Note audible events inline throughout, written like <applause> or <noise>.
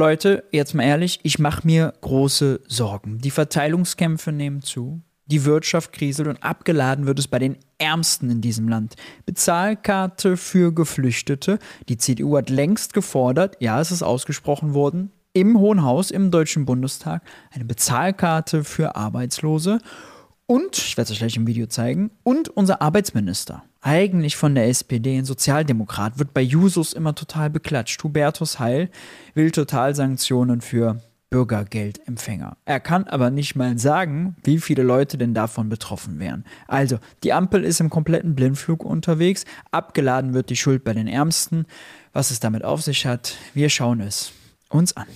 Leute, jetzt mal ehrlich, ich mache mir große Sorgen. Die Verteilungskämpfe nehmen zu, die Wirtschaft kriselt und abgeladen wird es bei den Ärmsten in diesem Land. Bezahlkarte für Geflüchtete. Die CDU hat längst gefordert, ja, es ist ausgesprochen worden, im Hohen Haus, im Deutschen Bundestag, eine Bezahlkarte für Arbeitslose. Und, ich werde es euch gleich im Video zeigen, und unser Arbeitsminister, eigentlich von der SPD, ein Sozialdemokrat, wird bei Jusos immer total beklatscht. Hubertus Heil will Totalsanktionen für Bürgergeldempfänger. Er kann aber nicht mal sagen, wie viele Leute denn davon betroffen wären. Also, die Ampel ist im kompletten Blindflug unterwegs, abgeladen wird die Schuld bei den Ärmsten. Was es damit auf sich hat, wir schauen es uns an.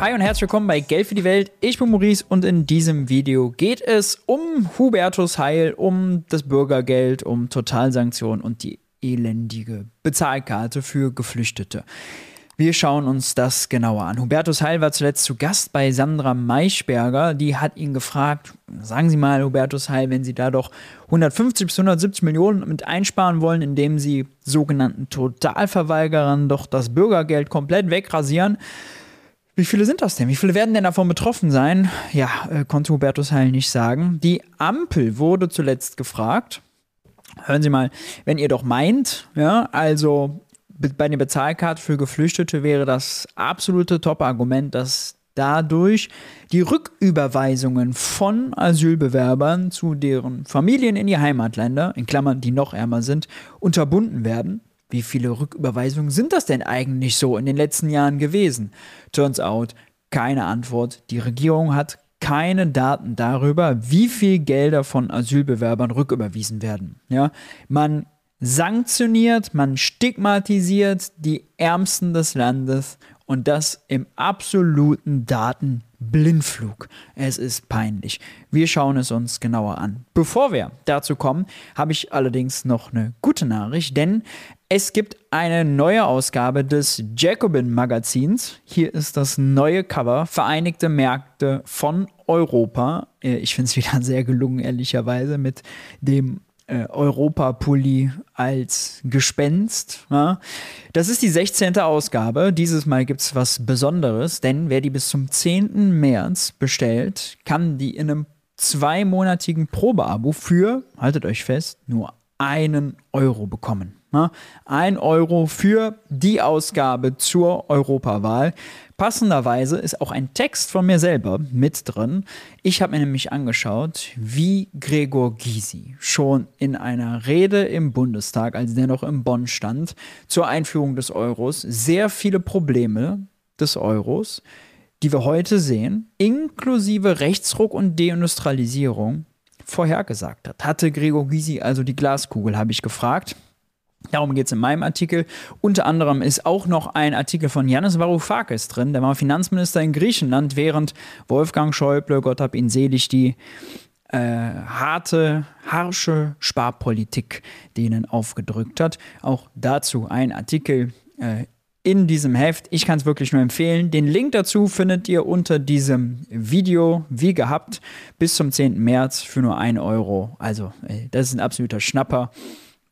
Hi und herzlich willkommen bei Geld für die Welt. Ich bin Maurice und in diesem Video geht es um Hubertus Heil, um das Bürgergeld, um Totalsanktionen und die elendige Bezahlkarte für Geflüchtete. Wir schauen uns das genauer an. Hubertus Heil war zuletzt zu Gast bei Sandra Maischberger. Die hat ihn gefragt, sagen Sie mal, Hubertus Heil, wenn Sie da doch 150 bis 170 Millionen mit einsparen wollen, indem Sie sogenannten Totalverweigerern doch das Bürgergeld komplett wegrasieren, wie viele sind das denn? Wie viele werden denn davon betroffen sein? Ja, äh, konnte Hubertus Heil nicht sagen. Die Ampel wurde zuletzt gefragt. Hören Sie mal, wenn ihr doch meint, ja, also bei der Bezahlkarte für Geflüchtete wäre das absolute Top-Argument, dass dadurch die Rücküberweisungen von Asylbewerbern zu deren Familien in die Heimatländer, in Klammern, die noch ärmer sind, unterbunden werden. Wie viele Rücküberweisungen sind das denn eigentlich so in den letzten Jahren gewesen? Turns out, keine Antwort. Die Regierung hat keine Daten darüber, wie viel Gelder von Asylbewerbern rücküberwiesen werden. Ja, man sanktioniert, man stigmatisiert die Ärmsten des Landes und das im absoluten Datenblindflug. Es ist peinlich. Wir schauen es uns genauer an. Bevor wir dazu kommen, habe ich allerdings noch eine gute Nachricht, denn es gibt eine neue Ausgabe des Jacobin Magazins. Hier ist das neue Cover Vereinigte Märkte von Europa. Äh, ich finde es wieder <laughs> sehr gelungen, ehrlicherweise, mit dem äh, Europapulli als Gespenst. Ja. Das ist die 16. Ausgabe. Dieses Mal gibt es was Besonderes, denn wer die bis zum 10. März bestellt, kann die in einem zweimonatigen Probeabo für, haltet euch fest, nur einen Euro bekommen. Ja. Ein Euro für die Ausgabe zur Europawahl. Passenderweise ist auch ein Text von mir selber mit drin. Ich habe mir nämlich angeschaut, wie Gregor Gysi schon in einer Rede im Bundestag, als der noch in Bonn stand, zur Einführung des Euros sehr viele Probleme des Euros, die wir heute sehen, inklusive Rechtsruck und Deindustrialisierung, vorhergesagt hat. Hatte Gregor Gysi also die Glaskugel, habe ich gefragt. Darum geht es in meinem Artikel. Unter anderem ist auch noch ein Artikel von Yannis Varoufakis drin. Der war Finanzminister in Griechenland, während Wolfgang Schäuble, Gott hab ihn selig, die äh, harte, harsche Sparpolitik denen aufgedrückt hat. Auch dazu ein Artikel äh, in diesem Heft. Ich kann es wirklich nur empfehlen. Den Link dazu findet ihr unter diesem Video, wie gehabt, bis zum 10. März für nur 1 Euro. Also, äh, das ist ein absoluter Schnapper.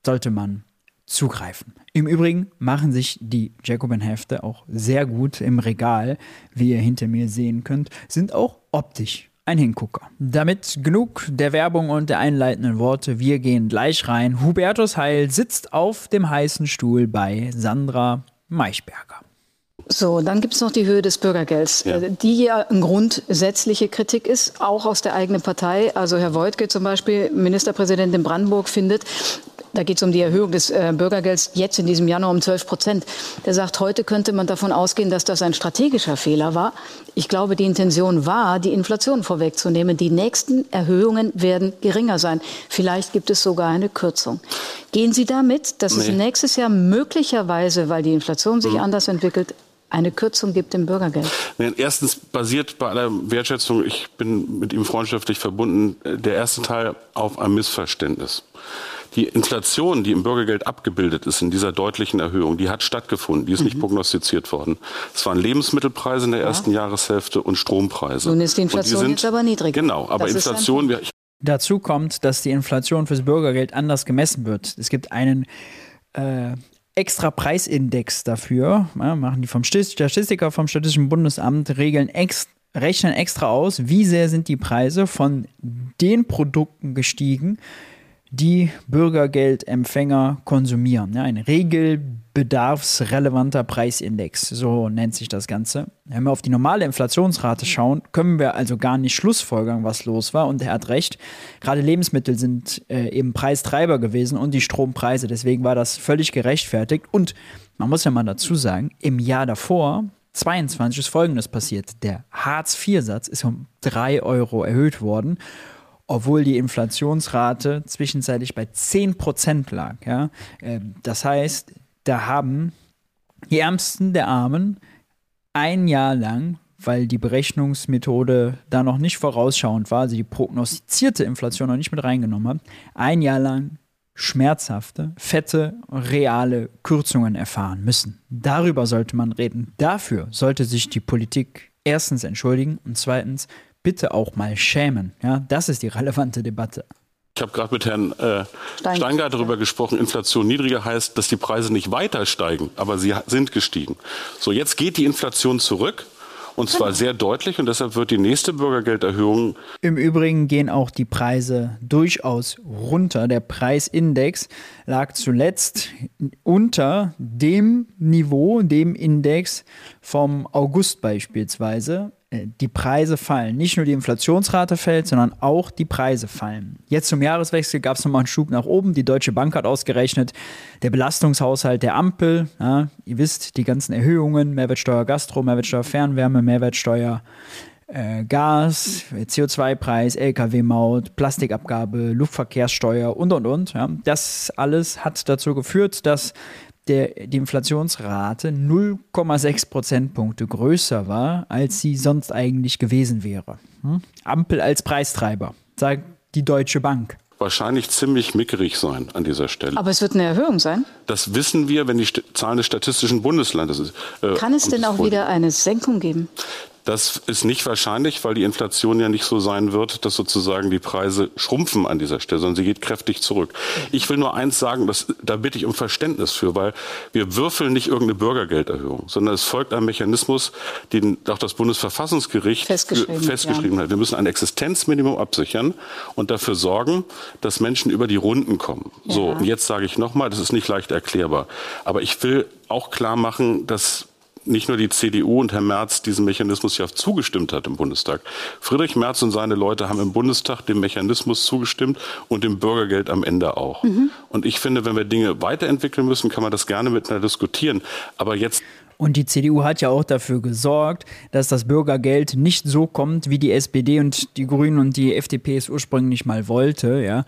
Sollte man zugreifen. Im Übrigen machen sich die Jacobin-Hefte auch sehr gut im Regal, wie ihr hinter mir sehen könnt, sind auch optisch ein Hingucker. Damit genug der Werbung und der einleitenden Worte. Wir gehen gleich rein. Hubertus Heil sitzt auf dem heißen Stuhl bei Sandra Maischberger. So, dann gibt es noch die Höhe des Bürgergelds, ja. Äh, die ja eine grundsätzliche Kritik ist, auch aus der eigenen Partei. Also Herr Woidke zum Beispiel, Ministerpräsident in Brandenburg, findet, da geht es um die Erhöhung des äh, Bürgergelds jetzt in diesem Januar um 12 Prozent. Der sagt, heute könnte man davon ausgehen, dass das ein strategischer Fehler war. Ich glaube, die Intention war, die Inflation vorwegzunehmen. Die nächsten Erhöhungen werden geringer sein. Vielleicht gibt es sogar eine Kürzung. Gehen Sie damit, dass nee. es nächstes Jahr möglicherweise, weil die Inflation sich mhm. anders entwickelt, eine Kürzung gibt im Bürgergeld? Erstens basiert bei aller Wertschätzung, ich bin mit ihm freundschaftlich verbunden, der erste Teil auf einem Missverständnis. Die Inflation, die im Bürgergeld abgebildet ist in dieser deutlichen Erhöhung, die hat stattgefunden. Die ist mhm. nicht prognostiziert worden. Es waren Lebensmittelpreise in der ersten ja. Jahreshälfte und Strompreise. Nun ist die Inflation die sind, jetzt aber niedrig. Genau, aber das Inflation, Dazu kommt, dass die Inflation fürs Bürgergeld anders gemessen wird. Es gibt einen äh, extra Preisindex dafür, ja, machen die vom Statistiker vom Statistischen Bundesamt, regeln ex, rechnen extra aus, wie sehr sind die Preise von den Produkten gestiegen, die Bürgergeldempfänger konsumieren. Ja, ein regelbedarfsrelevanter Preisindex, so nennt sich das Ganze. Wenn wir auf die normale Inflationsrate schauen, können wir also gar nicht schlussfolgern, was los war. Und er hat recht, gerade Lebensmittel sind äh, eben Preistreiber gewesen und die Strompreise. Deswegen war das völlig gerechtfertigt. Und man muss ja mal dazu sagen, im Jahr davor 22 ist Folgendes passiert. Der Hartz-IV-Satz ist um 3 Euro erhöht worden obwohl die Inflationsrate zwischenzeitlich bei 10% lag. Ja? Ähm, das heißt, da haben die Ärmsten der Armen ein Jahr lang, weil die Berechnungsmethode da noch nicht vorausschauend war, also die prognostizierte Inflation noch nicht mit reingenommen hat, ein Jahr lang schmerzhafte, fette, reale Kürzungen erfahren müssen. Darüber sollte man reden. Dafür sollte sich die Politik erstens entschuldigen und zweitens bitte auch mal schämen. Ja, das ist die relevante Debatte. Ich habe gerade mit Herrn äh, Stein. Steingart darüber gesprochen, Inflation niedriger heißt, dass die Preise nicht weiter steigen, aber sie sind gestiegen. So, jetzt geht die Inflation zurück. Und zwar sehr deutlich und deshalb wird die nächste Bürgergelderhöhung. Im Übrigen gehen auch die Preise durchaus runter. Der Preisindex lag zuletzt unter dem Niveau, dem Index vom August beispielsweise. Äh, die Preise fallen. Nicht nur die Inflationsrate fällt, sondern auch die Preise fallen. Jetzt zum Jahreswechsel gab es nochmal einen Schub nach oben. Die Deutsche Bank hat ausgerechnet, der Belastungshaushalt der Ampel, ja, ihr wisst, die ganzen Erhöhungen, Mehrwertsteuer Gastro, Mehrwertsteuer Fernwärme, Mehrwertsteuer äh, Gas, CO2-Preis, Lkw-Maut, Plastikabgabe, Luftverkehrssteuer und und und. Ja. Das alles hat dazu geführt, dass der, die Inflationsrate 0,6 Prozentpunkte größer war, als sie sonst eigentlich gewesen wäre. Hm? Ampel als Preistreiber, sagt die Deutsche Bank. Wahrscheinlich ziemlich mickerig sein an dieser Stelle. Aber es wird eine Erhöhung sein? Das wissen wir, wenn die St Zahlen des Statistischen Bundesandes. Äh, Kann es denn auch wieder eine Senkung geben? Das ist nicht wahrscheinlich, weil die Inflation ja nicht so sein wird, dass sozusagen die Preise schrumpfen an dieser Stelle, sondern sie geht kräftig zurück. Ich will nur eins sagen, dass, da bitte ich um Verständnis für, weil wir würfeln nicht irgendeine Bürgergelderhöhung, sondern es folgt ein Mechanismus, den auch das Bundesverfassungsgericht festgeschrieben, festgeschrieben ja. hat. Wir müssen ein Existenzminimum absichern und dafür sorgen, dass Menschen über die Runden kommen. Ja. So, und jetzt sage ich nochmal, das ist nicht leicht erklärbar. Aber ich will auch klar machen, dass nicht nur die CDU und Herr Merz diesem Mechanismus ja zugestimmt hat im Bundestag. Friedrich Merz und seine Leute haben im Bundestag dem Mechanismus zugestimmt und dem Bürgergeld am Ende auch. Mhm. Und ich finde, wenn wir Dinge weiterentwickeln müssen, kann man das gerne miteinander diskutieren. Aber jetzt und die CDU hat ja auch dafür gesorgt, dass das Bürgergeld nicht so kommt, wie die SPD und die Grünen und die FDP es ursprünglich mal wollte, ja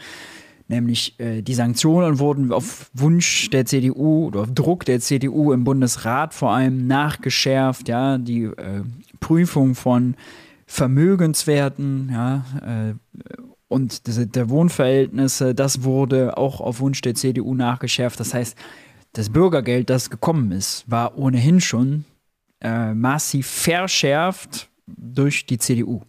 nämlich äh, die Sanktionen wurden auf Wunsch der CDU oder auf Druck der CDU im Bundesrat vor allem nachgeschärft, ja, die äh, Prüfung von Vermögenswerten, ja, äh, und der Wohnverhältnisse, das wurde auch auf Wunsch der CDU nachgeschärft. Das heißt, das Bürgergeld, das gekommen ist, war ohnehin schon äh, massiv verschärft durch die CDU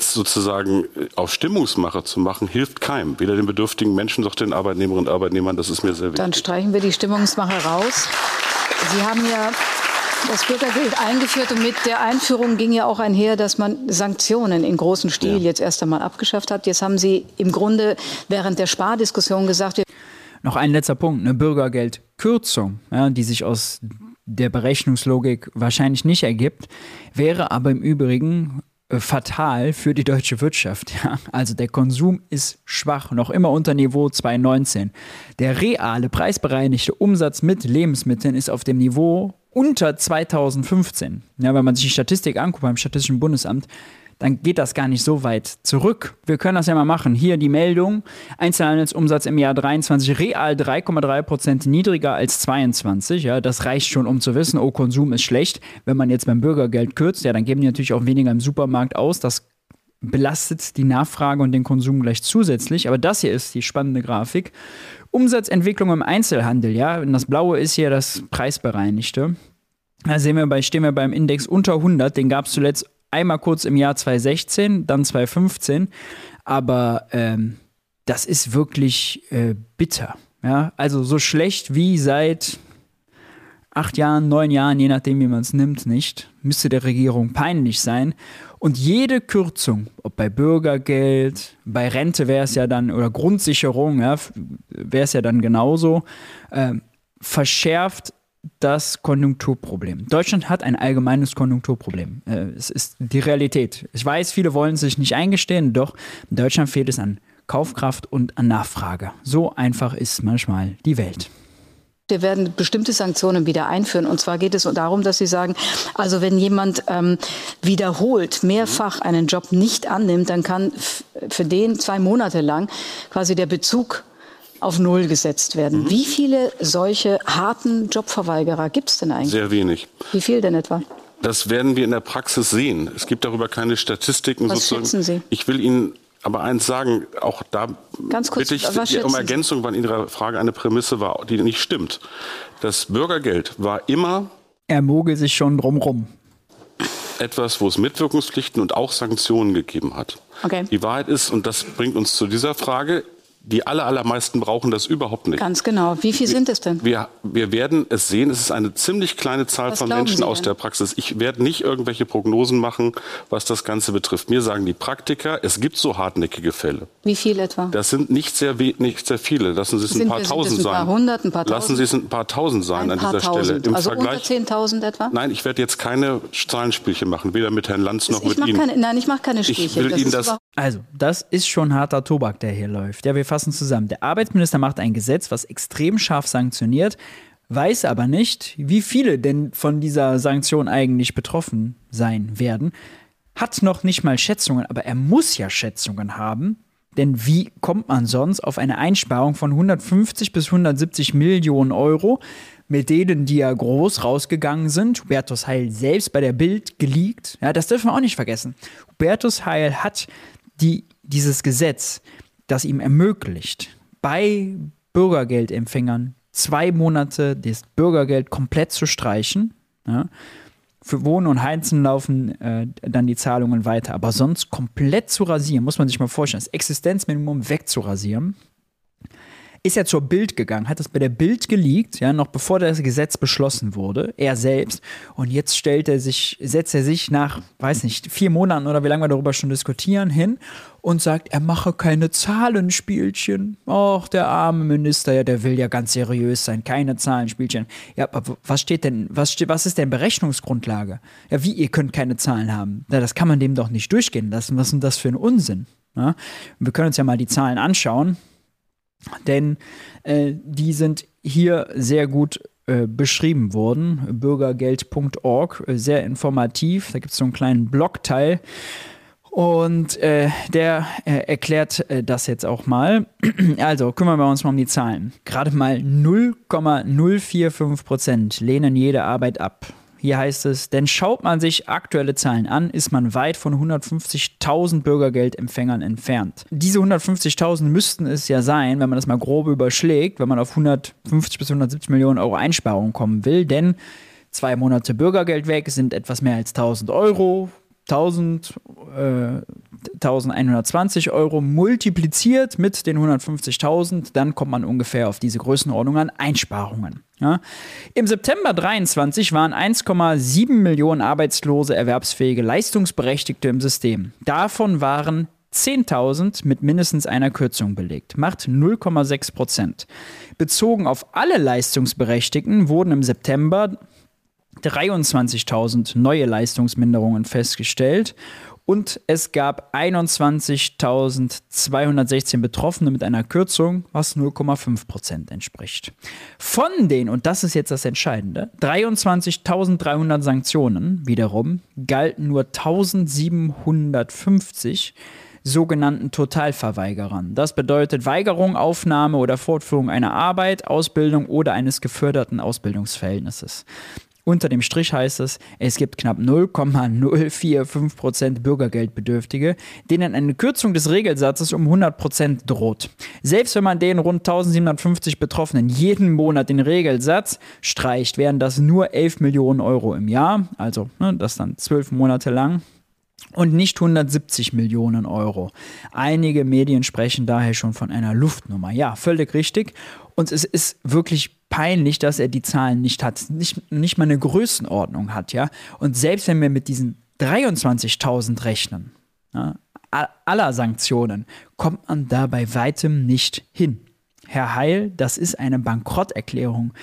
sozusagen äh, auf Stimmungsmacher zu machen, hilft keinem. Weder den bedürftigen Menschen noch den Arbeitnehmerinnen und Arbeitnehmern. Das ist mir sehr wichtig. Dann streichen wir die Stimmungsmacher raus. Sie haben ja das Bürgergeld eingeführt und mit der Einführung ging ja auch einher, dass man Sanktionen in großem Stil ja. jetzt erst einmal abgeschafft hat. Jetzt haben Sie im Grunde während der Spardiskussion gesagt, noch ein letzter Punkt, eine Bürgergeldkürzung, ja, die sich aus der Berechnungslogik wahrscheinlich nicht ergibt, wäre aber im Übrigen fatal für die deutsche Wirtschaft. <laughs> Ja? Also der Konsum ist schwach, noch immer unter Niveau 2019. Der reale preisbereinigte Umsatz mit Lebensmitteln ist auf dem Niveau unter 2015. Ja, wenn man sich die Statistik anguckt beim Statistischen Bundesamt, dann geht das gar nicht so weit zurück. Wir können das ja mal machen. Hier die Meldung: Einzelhandelsumsatz im Jahr 23 real 3,3 Prozent niedriger als 22. Ja, das reicht schon, um zu wissen, oh, Konsum ist schlecht. Wenn man jetzt beim Bürgergeld kürzt, ja, dann geben die natürlich auch weniger im Supermarkt aus. Das belastet die Nachfrage und den Konsum gleich zusätzlich. Aber das hier ist die spannende Grafik. Umsatzentwicklung im Einzelhandel, ja, das Blaue ist hier das preisbereinigte. Da sehen wir bei, stehen wir beim Index unter 100, den gab es zuletzt einmal kurz im Jahr 2016, dann 2015. aber ähm, das ist wirklich äh, bitter. Ja, also so schlecht wie seit acht Jahren, neun Jahren, je nachdem, wie man es nimmt, nicht, müsste der Regierung peinlich sein. Und jede Kürzung, ob bei Bürgergeld, bei Rente wäre es ja dann, oder Grundsicherung, ja, wäre es ja dann genauso, äh, verschärft das Konjunkturproblem. Deutschland hat ein allgemeines Konjunkturproblem. Äh, es ist die Realität. Ich weiß, viele wollen sich nicht eingestehen, doch in Deutschland fehlt es an Kaufkraft und an Nachfrage. So einfach ist manchmal die Welt. Wir werden bestimmte Sanktionen wieder einführen. Und zwar geht es darum, dass Sie sagen, also wenn jemand ähm, wiederholt mehrfach einen Job nicht annimmt, dann kann für den zwei Monate lang quasi der Bezug auf Null gesetzt werden. Mhm. Wie viele solche harten Jobverweigerer gibt es denn eigentlich? Sehr wenig. Wie viel denn etwa? Das werden wir in der Praxis sehen. Es gibt darüber keine Statistiken. Was sozusagen. schätzen Sie? Ich will Ihnen aber eins sagen, auch da Ganz kurz, bitte ich um Ergänzung, weil in Ihrer Frage eine Prämisse war, die nicht stimmt. Das Bürgergeld war immer. Er mogelt sich schon drumrum. Etwas, wo es Mitwirkungspflichten und auch Sanktionen gegeben hat. Okay. Die Wahrheit ist, und das bringt uns zu dieser Frage, die aller, allermeisten brauchen das überhaupt nicht. Ganz genau. Wie viel sind es denn? Wir, wir werden es sehen. Es ist eine ziemlich kleine Zahl was von Menschen aus der Praxis. Ich werde nicht irgendwelche Prognosen machen, was das Ganze betrifft. Mir sagen die Praktiker, es gibt so hartnäckige Fälle. Wie viel etwa? Das sind nicht sehr, nicht sehr viele. Lassen Sie es ein paar tausend sein. Ein paar hundert, ein paar tausend? Lassen Sie es ein paar tausend sein an dieser tausend. Stelle. Im also Vergleich, unter 10.000 etwa? Nein, ich werde jetzt keine Zahlenspielchen machen, weder mit Herrn Lanz noch mit Ihnen. Keine, nein, ich mache keine Spielchen. Ich will das Ihnen das also, das ist schon harter Tobak, der hier läuft. Ja, wir fassen zusammen. Der Arbeitsminister macht ein Gesetz, was extrem scharf sanktioniert, weiß aber nicht, wie viele denn von dieser Sanktion eigentlich betroffen sein werden. Hat noch nicht mal Schätzungen, aber er muss ja Schätzungen haben. Denn wie kommt man sonst auf eine Einsparung von 150 bis 170 Millionen Euro, mit denen, die ja groß rausgegangen sind? Hubertus Heil selbst bei der Bild geleakt. Ja, das dürfen wir auch nicht vergessen. Hubertus Heil hat die, dieses Gesetz, das ihm ermöglicht, bei Bürgergeldempfängern zwei Monate das Bürgergeld komplett zu streichen. Ja. Für Wohnen und Heizen laufen äh, dann die Zahlungen weiter. Aber sonst komplett zu rasieren, muss man sich mal vorstellen, das Existenzminimum wegzurasieren ist er zur Bild gegangen, hat das bei der Bild geleakt, ja, noch bevor das Gesetz beschlossen wurde, er selbst. Und jetzt stellt er sich, setzt er sich nach, weiß nicht, vier Monaten oder wie lange wir darüber schon diskutieren, hin und sagt, er mache keine Zahlenspielchen. Och, der arme Minister, ja, der will ja ganz seriös sein, keine Zahlenspielchen. Ja, aber was steht denn, was, was ist denn Berechnungsgrundlage? Ja, wie, ihr könnt keine Zahlen haben? Ja, das kann man dem doch nicht durchgehen lassen. Was ist denn das für ein Unsinn? Ja? Wir können uns ja mal die Zahlen anschauen denn äh, die sind hier sehr gut äh, beschrieben worden. Bürgergeld.org, äh, sehr informativ. Da gibt es so einen kleinen Blogteil. Und äh, der äh, erklärt äh, das jetzt auch mal. <clears throat> Also kümmern wir uns mal um die Zahlen. Gerade mal 0,045 Prozent lehnen jede Arbeit ab. Hier heißt es, denn schaut man sich aktuelle Zahlen an, ist man weit von 150.000 Bürgergeldempfängern entfernt. Diese 150.000 müssten es ja sein, wenn man das mal grob überschlägt, wenn man auf 150 bis 170 Millionen Euro Einsparungen kommen will, denn zwei Monate Bürgergeld weg sind etwas mehr als 1000 Euro. 1000, äh, 1120 Euro multipliziert mit den 150.000, dann kommt man ungefähr auf diese Größenordnung an Einsparungen. Ja. Im September 23 waren 1,7 Millionen arbeitslose erwerbsfähige Leistungsberechtigte im System. Davon waren 10.000 mit mindestens einer Kürzung belegt, macht 0,6 Prozent. Bezogen auf alle Leistungsberechtigten wurden im September 23.000 neue Leistungsminderungen festgestellt und es gab 21.216 Betroffene mit einer Kürzung, was 0,5 Prozent entspricht. Von den, und das ist jetzt das Entscheidende, 23.300 Sanktionen wiederum galten nur 1.750 sogenannten Totalverweigerern. Das bedeutet Weigerung, Aufnahme oder Fortführung einer Arbeit, Ausbildung oder eines geförderten Ausbildungsverhältnisses. Unter dem Strich heißt es, es gibt knapp 0,045% Bürgergeldbedürftige, denen eine Kürzung des Regelsatzes um 100% droht. Selbst wenn man den rund 1750 Betroffenen jeden Monat den Regelsatz streicht, wären das nur 11 Millionen Euro im Jahr, also ne, das dann zwölf Monate lang. und nicht 170 Millionen Euro. Einige Medien sprechen daher schon von einer Luftnummer. Ja, völlig richtig. Und es ist wirklich peinlich, dass er die Zahlen nicht hat, nicht, nicht mal eine Größenordnung hat, ja. Und selbst wenn wir mit diesen 23.000 rechnen, ja, aller Sanktionen, kommt man da bei weitem nicht hin. Herr Heil, das ist eine Bankrotterklärung,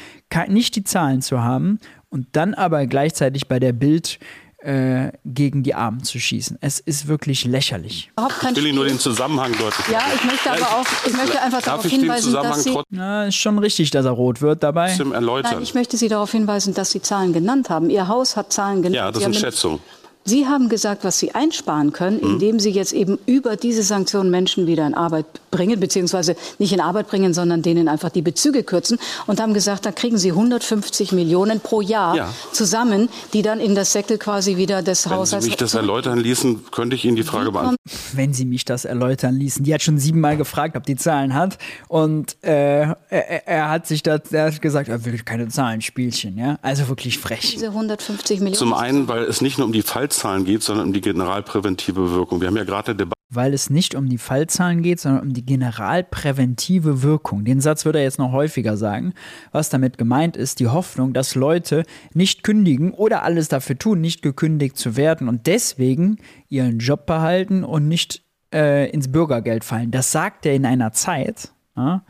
nicht die Zahlen zu haben und dann aber gleichzeitig bei der Bild äh, gegen die Armen zu schießen. Es ist wirklich lächerlich. Ich will Ihnen nur den Zusammenhang deutlich Ja, ich möchte aber auch, ich möchte einfach Darf darauf hinweisen, dass Sie... Na, ist schon richtig, dass er rot wird dabei. Erläutern. Nein, ich möchte Sie darauf hinweisen, dass Sie Zahlen genannt haben. Ihr Haus hat Zahlen genannt. Ja, das sind Schätzungen. Sie haben gesagt, was Sie einsparen können, mhm. indem Sie jetzt eben über diese Sanktionen Menschen wieder in Arbeit bringen, beziehungsweise nicht in Arbeit bringen, sondern denen einfach die Bezüge kürzen und haben gesagt, da kriegen Sie 150 Millionen pro Jahr ja. zusammen, die dann in das Säckel quasi wieder des Haushalts... Wenn Sie mich das erläutern ließen, könnte ich Ihnen die Frage beantworten. Wenn Sie mich das erläutern ließen. Die hat schon siebenmal gefragt, ob die Zahlen hat und äh, er, er, hat sich da, er hat gesagt, er will keine Zahlenspielchen. Ja? Also wirklich frech. Diese 150 Millionen... Zum einen, weil es nicht nur um die Falls Fallzahlen geht, sondern um die generalpräventive Wirkung. Wir haben ja gerade eine Debatte. Weil es nicht um die Fallzahlen geht, sondern um die generalpräventive Wirkung. Den Satz würde er jetzt noch häufiger sagen. Was damit gemeint ist, die Hoffnung, dass Leute nicht kündigen oder alles dafür tun, nicht gekündigt zu werden und deswegen ihren Job behalten und nicht äh, ins Bürgergeld fallen. Das sagt er in einer Zeit, ja,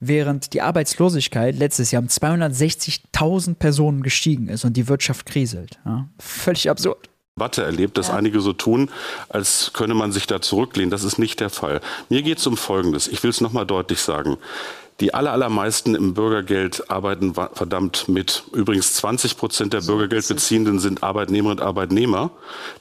während die Arbeitslosigkeit letztes Jahr um 260.000 Personen gestiegen ist und die Wirtschaft kriselt. Ja. Völlig absurd. Debatte erlebt, dass ja. einige so tun, als könne man sich da zurücklehnen. Das ist nicht der Fall. Mir geht es um Folgendes. Ich will es nochmal deutlich sagen. Die allermeisten im Bürgergeld arbeiten verdammt mit. Übrigens 20 Prozent der Bürgergeldbeziehenden sind Arbeitnehmerinnen und Arbeitnehmer,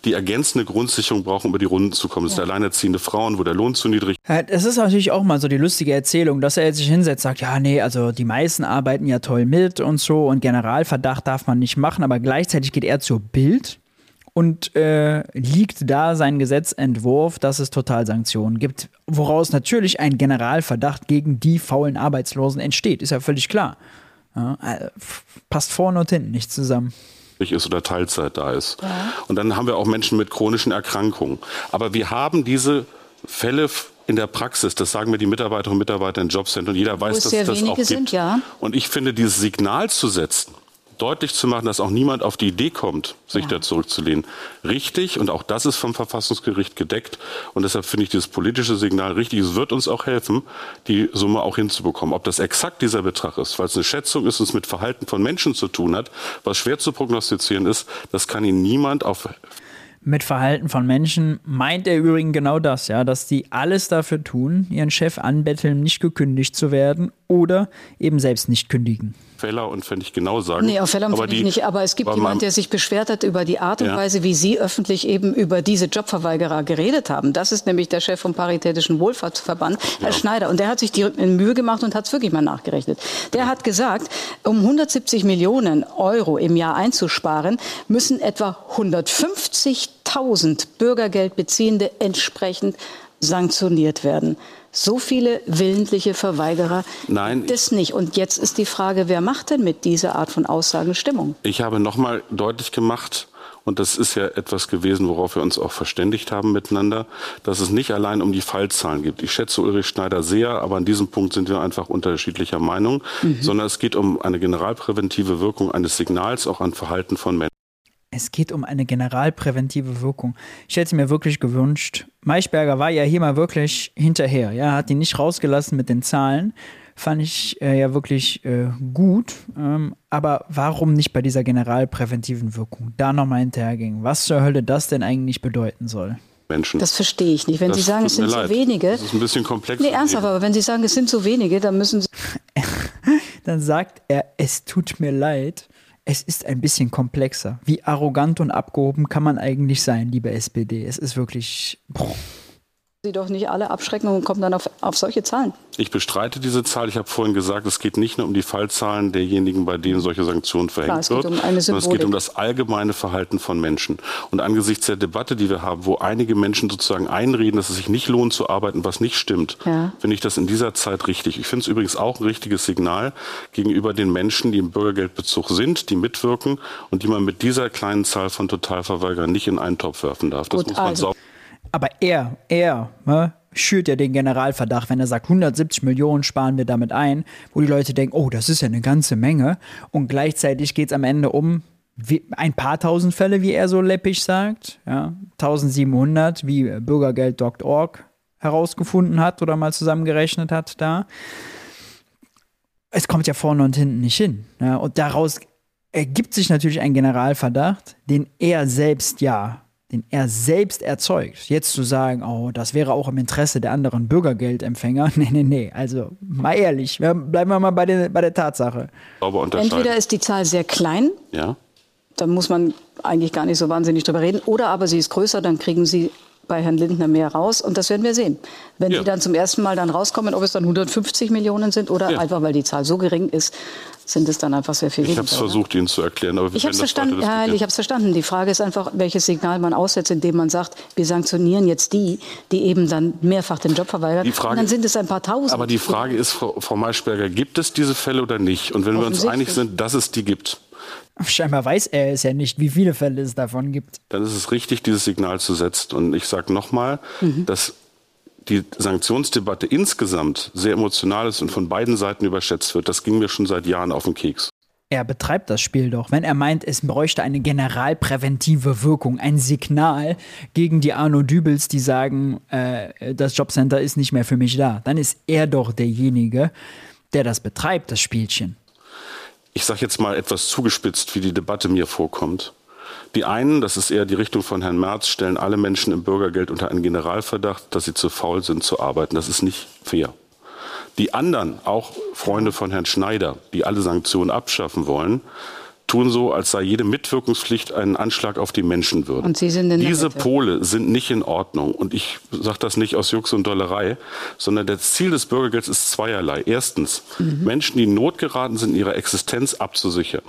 die ergänzende Grundsicherung brauchen, über die Runden zu kommen. Das ja. sind alleinerziehende Frauen, wo der Lohn zu niedrig ist. Es ist natürlich auch mal so die lustige Erzählung, dass er jetzt sich hinsetzt und sagt, ja, nee, also die meisten arbeiten ja toll mit und so und Generalverdacht darf man nicht machen, aber gleichzeitig geht er zur Bild und äh, liegt da sein Gesetzentwurf, dass es Totalsanktionen gibt, woraus natürlich ein Generalverdacht gegen die faulen Arbeitslosen entsteht. Ist ja völlig klar. Ja, äh, passt vorne und hinten nicht zusammen ist oder Teilzeit da ist. Ja. Und dann haben wir auch Menschen mit chronischen Erkrankungen. Aber wir haben diese Fälle in der Praxis, das sagen mir die Mitarbeiterinnen und Mitarbeiter in Jobcentern, und jeder weiß, dass es das auch sind, gibt. Ja. Und ich finde, dieses Signal zu setzen, deutlich zu machen, dass auch niemand auf die Idee kommt, sich ja. da zurückzulehnen. Richtig, und auch das ist vom Verfassungsgericht gedeckt. Und deshalb finde ich dieses politische Signal richtig. Es wird uns auch helfen, die Summe auch hinzubekommen. Ob das exakt dieser Betrag ist, weil es eine Schätzung ist und es mit Verhalten von Menschen zu tun hat, was schwer zu prognostizieren ist, das kann Ihnen niemand auf mit Verhalten von Menschen meint er übrigens genau das, ja, dass die alles dafür tun, ihren Chef anbetteln, nicht gekündigt zu werden oder eben selbst nicht kündigen. Feller und fände ich genau sagen. Nee, auf Feller finde ich nicht. Aber es gibt jemanden, der sich beschwert hat über die Art und ja. Weise, wie Sie öffentlich eben über diese Jobverweigerer geredet haben. Das ist nämlich der Chef vom Paritätischen Wohlfahrtsverband, Herr ja. Schneider. Und der hat sich die Mühe gemacht und hat es wirklich mal nachgerechnet. Der hat gesagt, um 170 Millionen Euro im Jahr einzusparen, müssen etwa 150.000 Bürgergeldbeziehende entsprechend sanktioniert werden. So viele willentliche Verweigerer Nein, gibt es nicht. Und jetzt ist die Frage, wer macht denn mit dieser Art von Aussagen Stimmung? Ich habe nochmal deutlich gemacht, und das ist ja etwas gewesen, worauf wir uns auch verständigt haben miteinander, dass es nicht allein um die Fallzahlen geht. Ich schätze Ulrich Schneider sehr, aber an diesem Punkt sind wir einfach unterschiedlicher Meinung, mhm. sondern es geht um eine generalpräventive Wirkung eines Signals auch an Verhalten von Menschen. Es geht um eine generalpräventive Wirkung. Ich hätte mir wirklich gewünscht, Maischberger war ja hier mal wirklich hinterher, ja, hat ihn nicht rausgelassen mit den Zahlen. Fand ich äh, ja wirklich äh, gut. Ähm, aber warum nicht bei dieser generalpräventiven Wirkung da nochmal hinterhergehen? Was zur Hölle das denn eigentlich bedeuten soll? Menschen. Das verstehe ich nicht. Wenn das Sie sagen, es sind so wenige. Das ist ein bisschen komplex. Nee, ernsthaft, aber wenn Sie sagen, es sind so wenige, dann müssen Sie. <laughs> dann sagt er, es tut mir leid es ist ein bisschen komplexer. Wie arrogant und abgehoben kann man eigentlich sein, liebe SPD? Es ist wirklich. Boah. Sie doch nicht alle abschrecken und kommen dann auf, auf solche Zahlen. Ich bestreite diese Zahl. Ich habe vorhin gesagt, es geht nicht nur um die Fallzahlen derjenigen, bei denen solche Sanktionen verhängt Klar, wird, um sondern es geht um das allgemeine Verhalten von Menschen. Und angesichts der Debatte, die wir haben, wo einige Menschen sozusagen einreden, dass es sich nicht lohnt zu arbeiten, was nicht stimmt, ja. finde ich das in dieser Zeit richtig. Ich finde es übrigens auch ein richtiges Signal gegenüber den Menschen, die im Bürgergeldbezug sind, die mitwirken und die man mit dieser kleinen Zahl von Totalverweigerern nicht in einen Topf werfen darf. Das Gut, muss man also. Aber er, er, ne, schürt ja den Generalverdacht, wenn er sagt, 170 Millionen sparen wir damit ein, wo die Leute denken, oh, das ist ja eine ganze Menge. Und gleichzeitig geht es am Ende um ein paar tausend Fälle, wie er so läppig sagt. Ja, 1700, wie Bürgergeld.org herausgefunden hat oder mal zusammengerechnet hat da. Es kommt ja vorne und hinten nicht hin. Ja, und daraus ergibt sich natürlich ein Generalverdacht, den er selbst ja den er selbst erzeugt, jetzt zu sagen, oh, das wäre auch im Interesse der anderen Bürgergeldempfänger, <laughs> nee, nee, nee, also mal ehrlich, bleiben wir mal bei der, bei der Tatsache. Entweder ist die Zahl sehr klein, ja. da muss man eigentlich gar nicht so wahnsinnig drüber reden, oder aber sie ist größer, dann kriegen sie bei Herrn Lindner mehr raus und das werden wir sehen. Wenn ja. die dann zum ersten Mal dann rauskommen, ob es dann 150 Millionen sind oder ja. einfach, weil die Zahl so gering ist, sind es dann einfach sehr viel Ich habe es versucht, Ihnen zu erklären. Aber ich habe es verstanden. Ja, ich habe verstanden. Die Frage ist einfach, welches Signal man aussetzt, indem man sagt, wir sanktionieren jetzt die, die eben dann mehrfach den Job verweigern. Die Frage, und dann sind es ein paar Tausend. Aber die Frage ist, Frau, Frau Maischberger, gibt es diese Fälle oder nicht? Und wenn wir uns einig sind, dass es die gibt, <laughs> Scheinbar weiß er es ja nicht, wie viele Fälle es davon gibt. Dann ist es richtig, dieses Signal zu setzen. Und ich sage nochmal, mhm. dass die Sanktionsdebatte insgesamt sehr emotional ist und von beiden Seiten überschätzt wird. Das ging mir schon seit Jahren auf den Keks. Er betreibt das Spiel doch. Wenn er meint, es bräuchte eine generalpräventive Wirkung, ein Signal gegen die Arno Dübels, die sagen, äh, das Jobcenter ist nicht mehr für mich da, dann ist er doch derjenige, der das betreibt, das Spielchen. Ich sage jetzt mal etwas zugespitzt, wie die Debatte mir vorkommt. Die einen, das ist eher die Richtung von Herrn Merz, stellen alle Menschen im Bürgergeld unter einen Generalverdacht, dass sie zu faul sind zu arbeiten. Das ist nicht fair. Die anderen, auch Freunde von Herrn Schneider, die alle Sanktionen abschaffen wollen, tun so, als sei jede Mitwirkungspflicht ein Anschlag auf die Menschenwürde. Und Sie sind in Diese Mitte. Pole sind nicht in Ordnung. Und ich sage das nicht aus Jux und Dollerei, sondern das Ziel des Bürgergelds ist zweierlei. Erstens, mhm. Menschen, die in Not geraten sind, ihre Existenz abzusichern.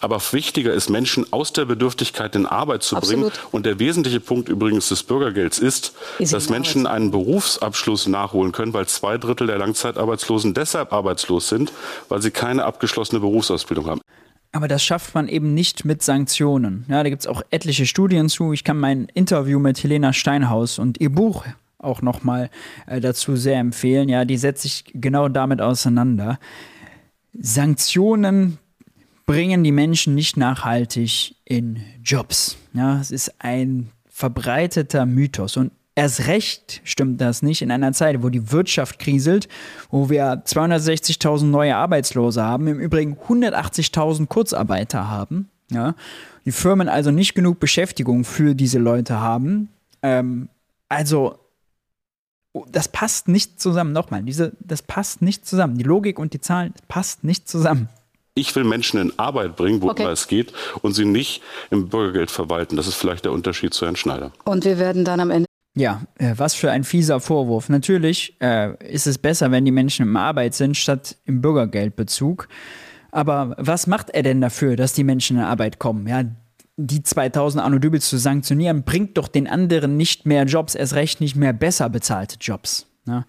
Aber wichtiger ist, Menschen aus der Bedürftigkeit in Arbeit zu Absolut. bringen. Und der wesentliche Punkt übrigens des Bürgergelds ist, ist dass Menschen einen Berufsabschluss nachholen können, weil zwei Drittel der Langzeitarbeitslosen deshalb arbeitslos sind, weil sie keine abgeschlossene Berufsausbildung haben. Aber das schafft man eben nicht mit Sanktionen. Ja, da gibt es auch etliche Studien zu. Ich kann mein Interview mit Helena Steinhaus und ihr Buch auch nochmal äh, dazu sehr empfehlen. Ja, die setzt sich genau damit auseinander. Sanktionen bringen die Menschen nicht nachhaltig in Jobs. Ja, es ist ein verbreiteter Mythos und erst recht stimmt das nicht in einer Zeit, wo die Wirtschaft kriselt, wo wir 260.000 neue Arbeitslose haben, im Übrigen 180.000 Kurzarbeiter haben. Ja, die Firmen also nicht genug Beschäftigung für diese Leute haben. Ähm, also das passt nicht zusammen. Nochmal, diese, das passt nicht zusammen. Die Logik und die Zahlen passt nicht zusammen. Ich will Menschen in Arbeit bringen, wo okay. immer es geht, und sie nicht im Bürgergeld verwalten. Das ist vielleicht der Unterschied zu Herrn Schneider. Und wir werden dann am Ende. Ja, äh, was für ein fieser Vorwurf. Natürlich äh, ist es besser, wenn die Menschen im Arbeit sind, statt im Bürgergeldbezug. Aber was macht er denn dafür, dass die Menschen in Arbeit kommen? Ja, die 2000 Anno Dübels zu sanktionieren, bringt doch den anderen nicht mehr Jobs, erst recht nicht mehr besser bezahlte Jobs. Ja.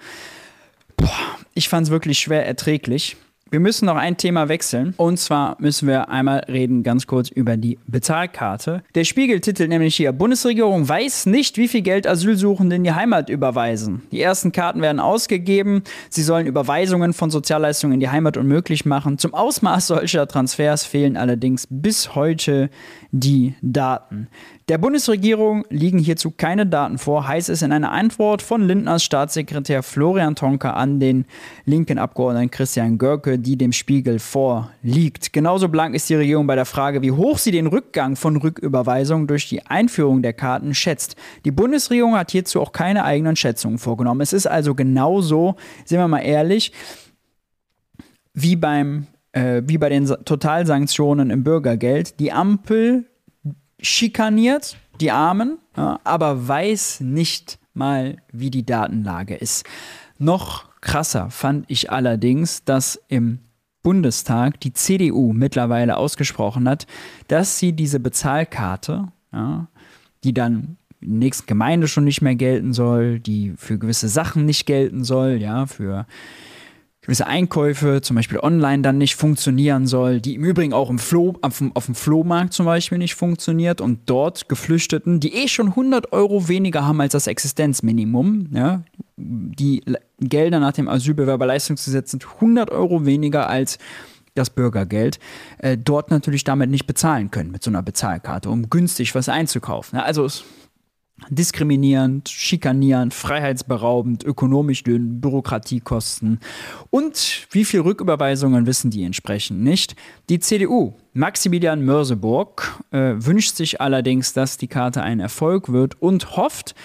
Boah, ich fand es wirklich schwer erträglich. Wir müssen noch ein Thema wechseln. Und zwar müssen wir einmal reden ganz kurz über die Bezahlkarte. Der Spiegel titelt nämlich hier, Bundesregierung weiß nicht, wie viel Geld Asylsuchende in die Heimat überweisen. Die ersten Karten werden ausgegeben. Sie sollen Überweisungen von Sozialleistungen in die Heimat unmöglich machen. Zum Ausmaß solcher Transfers fehlen allerdings bis heute die Daten. Der Bundesregierung liegen hierzu keine Daten vor, heißt es in einer Antwort von Lindners Staatssekretär Florian Tonka an den linken Abgeordneten Christian Görke, die dem Spiegel vorliegt. Genauso blank ist die Regierung bei der Frage, wie hoch sie den Rückgang von Rücküberweisungen durch die Einführung der Karten schätzt. Die Bundesregierung hat hierzu auch keine eigenen Schätzungen vorgenommen. Es ist also genauso, sind wir mal ehrlich, wie beim äh, wie bei den Totalsanktionen im Bürgergeld. Die Ampel schikaniert die Armen, ja, aber weiß nicht, mal, wie die Datenlage ist. Noch krasser fand ich allerdings, dass im Bundestag die CDU mittlerweile ausgesprochen hat, dass sie diese Bezahlkarte, ja, die dann in der nächsten Gemeinde schon nicht mehr gelten soll, die für gewisse Sachen nicht gelten soll, ja, für gewisse Einkäufe, zum Beispiel online, dann nicht funktionieren soll, die im Übrigen auch im Flo, auf, auf dem Flohmarkt zum Beispiel nicht funktioniert und dort Geflüchteten, die eh schon 100 Euro weniger haben als das Existenzminimum, ja, die Gelder nach dem Asylbewerberleistungsgesetz sind 100 Euro weniger als das Bürgergeld, äh, dort natürlich damit nicht bezahlen können mit so einer Bezahlkarte, um günstig was einzukaufen. Also es diskriminierend, schikanierend, freiheitsberaubend, ökonomisch dünn, Bürokratiekosten. Und wie viel Rücküberweisungen wissen die entsprechend nicht? Die CDU, Maximilian Mörseburg, äh, wünscht sich allerdings, dass die Karte ein Erfolg wird und hofft,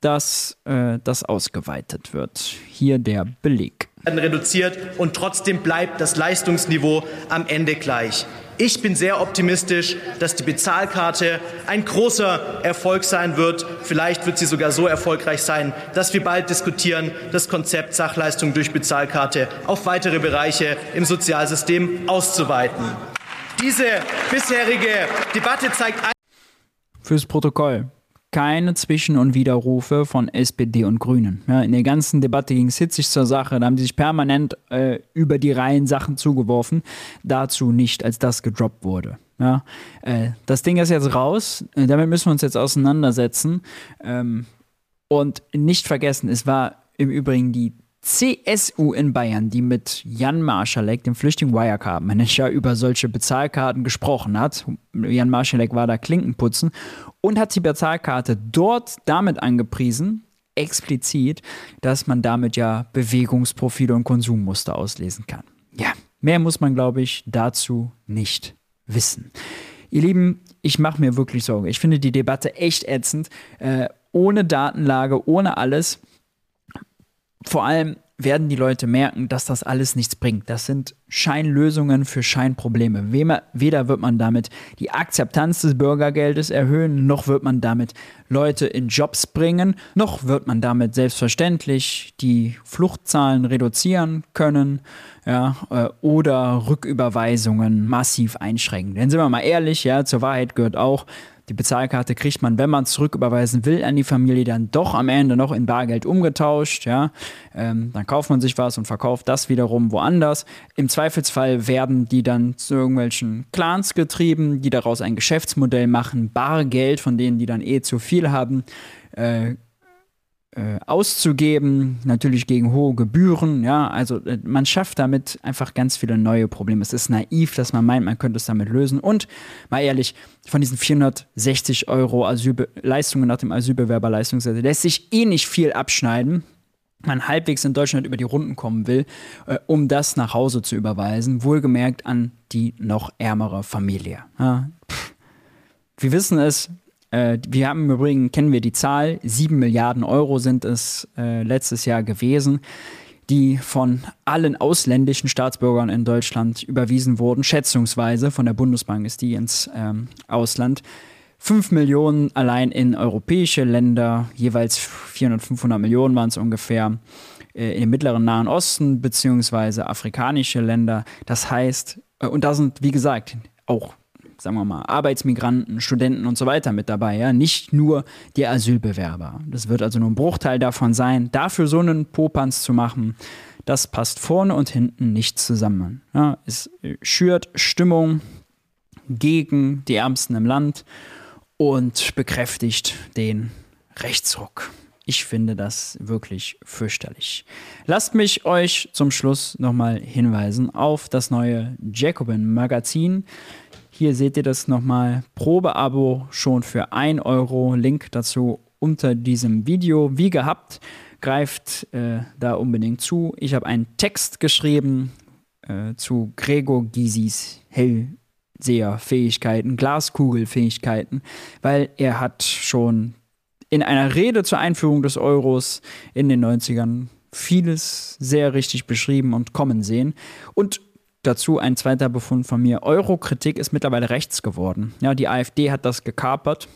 dass äh, das ausgeweitet wird. Hier der Beleg. Reduziert und trotzdem bleibt das Leistungsniveau am Ende gleich. Ich bin sehr optimistisch, dass die Bezahlkarte ein großer Erfolg sein wird. Vielleicht wird sie sogar so erfolgreich sein, dass wir bald diskutieren, das Konzept Sachleistung durch Bezahlkarte auf weitere Bereiche im Sozialsystem auszuweiten. Diese bisherige Debatte zeigt. Fürs Protokoll keine Zwischen- und Widerrufe von SPD und Grünen. Ja, in der ganzen Debatte ging es hitzig zur Sache. Da haben die sich permanent äh, über die Reihen Sachen zugeworfen. Dazu nicht, als das gedroppt wurde. Ja, äh, das Ding ist jetzt raus. Äh, damit müssen wir uns jetzt auseinandersetzen. Ähm, und nicht vergessen, es war im Übrigen die CSU in Bayern, die mit Jan Marschalek, dem Flüchtling Wirecard-Manager, über solche Bezahlkarten gesprochen hat. Jan Marschalek war da Klinkenputzen und hat die Bezahlkarte dort damit angepriesen, explizit, dass man damit ja Bewegungsprofile und Konsummuster auslesen kann. Ja, mehr muss man, glaube ich, dazu nicht wissen. Ihr Lieben, ich mache mir wirklich Sorge. Ich finde die Debatte echt ätzend. Äh, ohne Datenlage, ohne alles vor allem werden die Leute merken, dass das alles nichts bringt. Das sind Scheinlösungen für Scheinprobleme. Weder wird man damit die Akzeptanz des Bürgergeldes erhöhen, noch wird man damit Leute in Jobs bringen, noch wird man damit selbstverständlich die Fluchtzahlen reduzieren können ja, äh, oder Rücküberweisungen massiv einschränken. Denn sind wir mal ehrlich, ja, zur Wahrheit gehört auch, die Bezahlkarte kriegt man, wenn man es zurücküberweisen will an die Familie, dann doch am Ende noch in Bargeld umgetauscht. Ja? Ähm, dann kauft man sich was und verkauft das wiederum woanders. Im Zweifelsfall werden die dann zu irgendwelchen Clans getrieben, die daraus ein Geschäftsmodell machen, Bargeld, von denen die dann eh zu viel haben. Äh, äh, auszugeben, natürlich gegen hohe Gebühren, ja, also äh, man schafft damit einfach ganz viele neue Probleme. Es ist naiv, dass man meint, man könnte es damit lösen. Und mal ehrlich, von diesen 460 Euro Asylbe Leistungen nach dem Asylbewerberleistungsgesetz lässt sich eh nicht viel abschneiden man halbwegs in Deutschland über die Runden kommen will, äh, um das nach Hause zu überweisen, wohlgemerkt an die noch ärmere Familie. Ja, wir wissen es, äh, wir haben im Übrigen, kennen wir die Zahl, 7 Milliarden Euro sind es äh, letztes Jahr gewesen, die von allen ausländischen Staatsbürgern in Deutschland überwiesen wurden. Schätzungsweise von der Bundesbank ist die ins ähm, Ausland. 5 Millionen allein in europäische Länder, jeweils 400, 500 Millionen waren es ungefähr äh, im mittleren Nahen Osten beziehungsweise afrikanische Länder. Das heißt, äh, und da sind, wie gesagt, auch sagen wir mal, Arbeitsmigranten, Studenten und so weiter mit dabei, ja, nicht nur die Asylbewerber. Das wird also nur ein Bruchteil davon sein. Dafür so einen Popanz zu machen, das passt vorne und hinten nicht zusammen. Ja, es schürt Stimmung gegen die Ärmsten im Land und bekräftigt den Rechtsruck. Ich finde das wirklich fürchterlich. Lasst mich euch zum Schluss nochmal hinweisen auf das neue Jacobin Magazin. Hier seht ihr das nochmal. Probeabo schon für 1 Euro. Link dazu unter diesem Video. Wie gehabt, greift äh, da unbedingt zu. Ich habe einen Text geschrieben äh, zu Gregor Gysis Hellseherfähigkeiten, Glaskugelfähigkeiten, weil er hat schon in einer Rede zur Einführung des Euros in den 90ern vieles sehr richtig beschrieben und kommen sehen. Und Dazu ein zweiter Befund von mir. Eurokritik ist mittlerweile rechts geworden. Ja, die AfD hat das gekapert.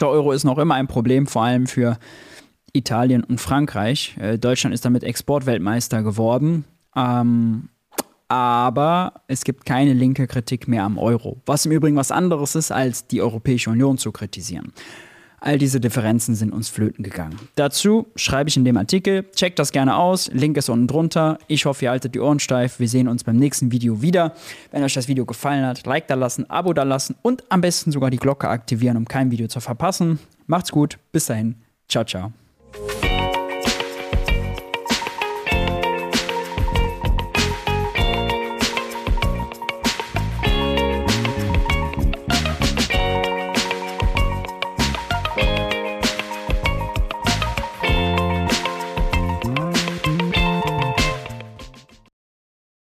Der Euro ist noch immer ein Problem, vor allem für Italien und Frankreich. Äh, Deutschland ist damit Exportweltmeister geworden. Ähm, aber es gibt keine linke Kritik mehr am Euro. Was im Übrigen was anderes ist, als die Europäische Union zu kritisieren. All diese Differenzen sind uns flöten gegangen. Dazu schreibe ich in dem Artikel, checkt das gerne aus, Link ist unten drunter. Ich hoffe, ihr haltet die Ohren steif. Wir sehen uns beim nächsten Video wieder. Wenn euch das Video gefallen hat, Like da lassen, Abo da lassen und am besten sogar die Glocke aktivieren, um kein Video zu verpassen. Macht's gut, bis dahin, ciao, ciao.